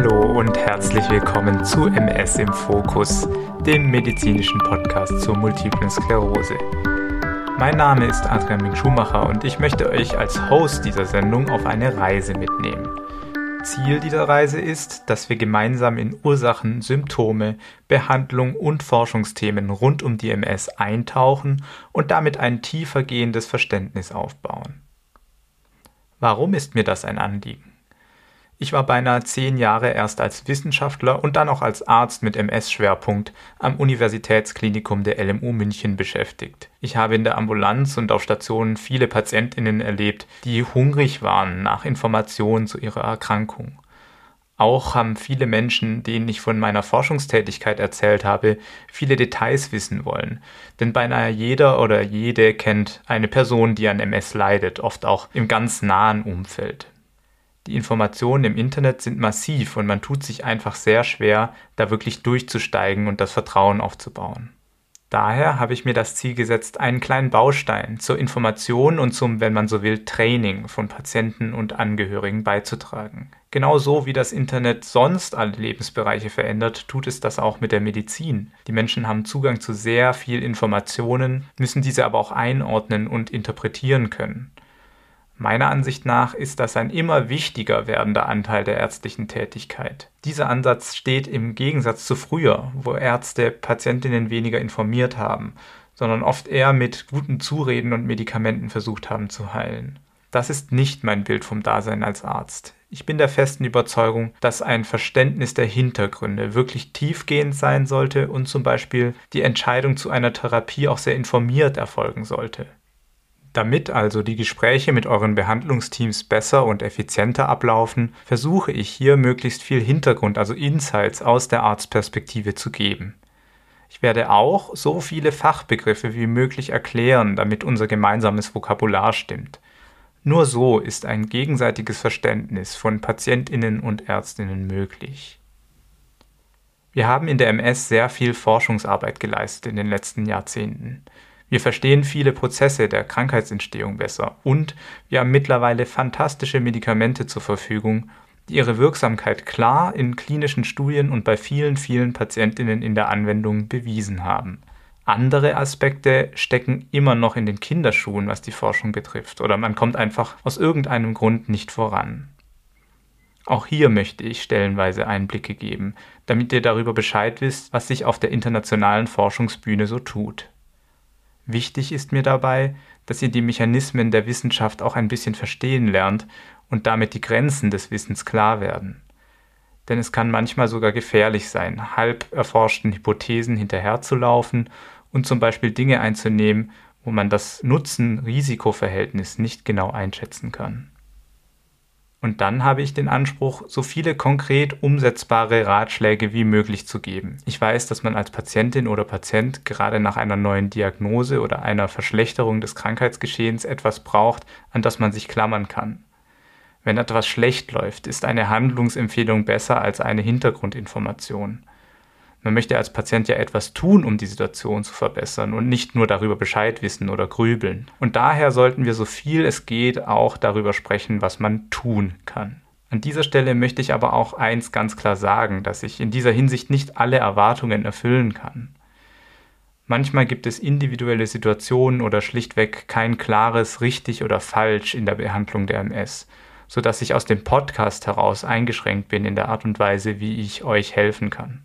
Hallo und herzlich willkommen zu MS im Fokus, dem medizinischen Podcast zur multiplen Sklerose. Mein Name ist Adrian Ming Schumacher und ich möchte euch als Host dieser Sendung auf eine Reise mitnehmen. Ziel dieser Reise ist, dass wir gemeinsam in Ursachen, Symptome, Behandlung und Forschungsthemen rund um die MS eintauchen und damit ein tiefer gehendes Verständnis aufbauen. Warum ist mir das ein Anliegen? Ich war beinahe zehn Jahre erst als Wissenschaftler und dann auch als Arzt mit MS-Schwerpunkt am Universitätsklinikum der LMU München beschäftigt. Ich habe in der Ambulanz und auf Stationen viele Patientinnen erlebt, die hungrig waren nach Informationen zu ihrer Erkrankung. Auch haben viele Menschen, denen ich von meiner Forschungstätigkeit erzählt habe, viele Details wissen wollen. Denn beinahe jeder oder jede kennt eine Person, die an MS leidet, oft auch im ganz nahen Umfeld. Die Informationen im Internet sind massiv und man tut sich einfach sehr schwer, da wirklich durchzusteigen und das Vertrauen aufzubauen. Daher habe ich mir das Ziel gesetzt, einen kleinen Baustein zur Information und zum, wenn man so will, Training von Patienten und Angehörigen beizutragen. Genauso wie das Internet sonst alle Lebensbereiche verändert, tut es das auch mit der Medizin. Die Menschen haben Zugang zu sehr viel Informationen, müssen diese aber auch einordnen und interpretieren können. Meiner Ansicht nach ist das ein immer wichtiger werdender Anteil der ärztlichen Tätigkeit. Dieser Ansatz steht im Gegensatz zu früher, wo Ärzte Patientinnen weniger informiert haben, sondern oft eher mit guten Zureden und Medikamenten versucht haben zu heilen. Das ist nicht mein Bild vom Dasein als Arzt. Ich bin der festen Überzeugung, dass ein Verständnis der Hintergründe wirklich tiefgehend sein sollte und zum Beispiel die Entscheidung zu einer Therapie auch sehr informiert erfolgen sollte. Damit also die Gespräche mit euren Behandlungsteams besser und effizienter ablaufen, versuche ich hier möglichst viel Hintergrund, also Insights aus der Arztperspektive zu geben. Ich werde auch so viele Fachbegriffe wie möglich erklären, damit unser gemeinsames Vokabular stimmt. Nur so ist ein gegenseitiges Verständnis von Patientinnen und Ärztinnen möglich. Wir haben in der MS sehr viel Forschungsarbeit geleistet in den letzten Jahrzehnten. Wir verstehen viele Prozesse der Krankheitsentstehung besser und wir haben mittlerweile fantastische Medikamente zur Verfügung, die ihre Wirksamkeit klar in klinischen Studien und bei vielen, vielen Patientinnen in der Anwendung bewiesen haben. Andere Aspekte stecken immer noch in den Kinderschuhen, was die Forschung betrifft, oder man kommt einfach aus irgendeinem Grund nicht voran. Auch hier möchte ich stellenweise Einblicke geben, damit ihr darüber Bescheid wisst, was sich auf der internationalen Forschungsbühne so tut. Wichtig ist mir dabei, dass ihr die Mechanismen der Wissenschaft auch ein bisschen verstehen lernt und damit die Grenzen des Wissens klar werden. Denn es kann manchmal sogar gefährlich sein, halb erforschten Hypothesen hinterherzulaufen und zum Beispiel Dinge einzunehmen, wo man das Nutzen-Risiko-Verhältnis nicht genau einschätzen kann. Und dann habe ich den Anspruch, so viele konkret umsetzbare Ratschläge wie möglich zu geben. Ich weiß, dass man als Patientin oder Patient gerade nach einer neuen Diagnose oder einer Verschlechterung des Krankheitsgeschehens etwas braucht, an das man sich klammern kann. Wenn etwas schlecht läuft, ist eine Handlungsempfehlung besser als eine Hintergrundinformation. Man möchte als Patient ja etwas tun, um die Situation zu verbessern und nicht nur darüber Bescheid wissen oder grübeln. Und daher sollten wir so viel es geht auch darüber sprechen, was man tun kann. An dieser Stelle möchte ich aber auch eins ganz klar sagen, dass ich in dieser Hinsicht nicht alle Erwartungen erfüllen kann. Manchmal gibt es individuelle Situationen oder schlichtweg kein klares richtig oder falsch in der Behandlung der MS, so dass ich aus dem Podcast heraus eingeschränkt bin in der Art und Weise, wie ich euch helfen kann.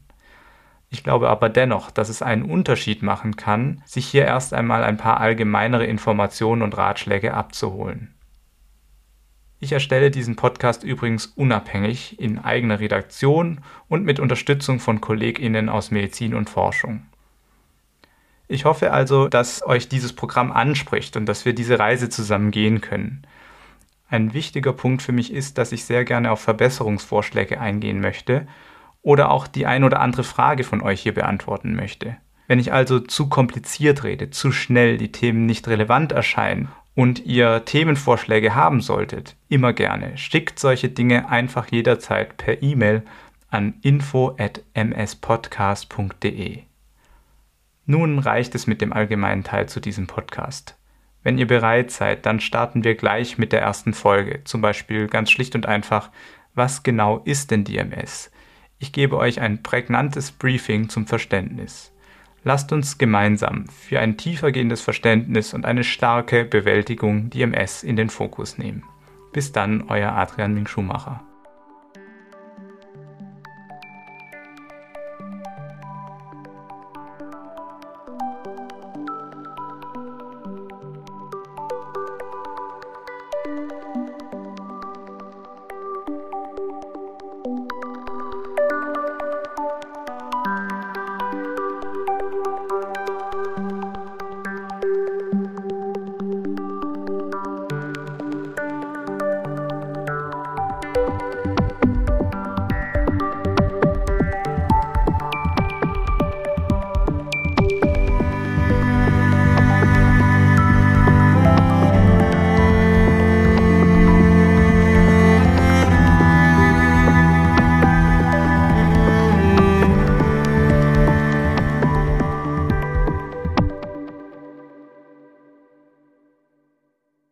Ich glaube aber dennoch, dass es einen Unterschied machen kann, sich hier erst einmal ein paar allgemeinere Informationen und Ratschläge abzuholen. Ich erstelle diesen Podcast übrigens unabhängig in eigener Redaktion und mit Unterstützung von Kolleginnen aus Medizin und Forschung. Ich hoffe also, dass euch dieses Programm anspricht und dass wir diese Reise zusammen gehen können. Ein wichtiger Punkt für mich ist, dass ich sehr gerne auf Verbesserungsvorschläge eingehen möchte oder auch die ein oder andere Frage von euch hier beantworten möchte. Wenn ich also zu kompliziert rede, zu schnell die Themen nicht relevant erscheinen und ihr Themenvorschläge haben solltet, immer gerne. Schickt solche Dinge einfach jederzeit per E-Mail an info@mspodcast.de. Nun reicht es mit dem allgemeinen Teil zu diesem Podcast. Wenn ihr bereit seid, dann starten wir gleich mit der ersten Folge. Zum Beispiel ganz schlicht und einfach, Was genau ist denn die MS? Ich gebe euch ein prägnantes Briefing zum Verständnis. Lasst uns gemeinsam für ein tiefergehendes Verständnis und eine starke Bewältigung die MS in den Fokus nehmen. Bis dann, euer Adrian Ming Schumacher.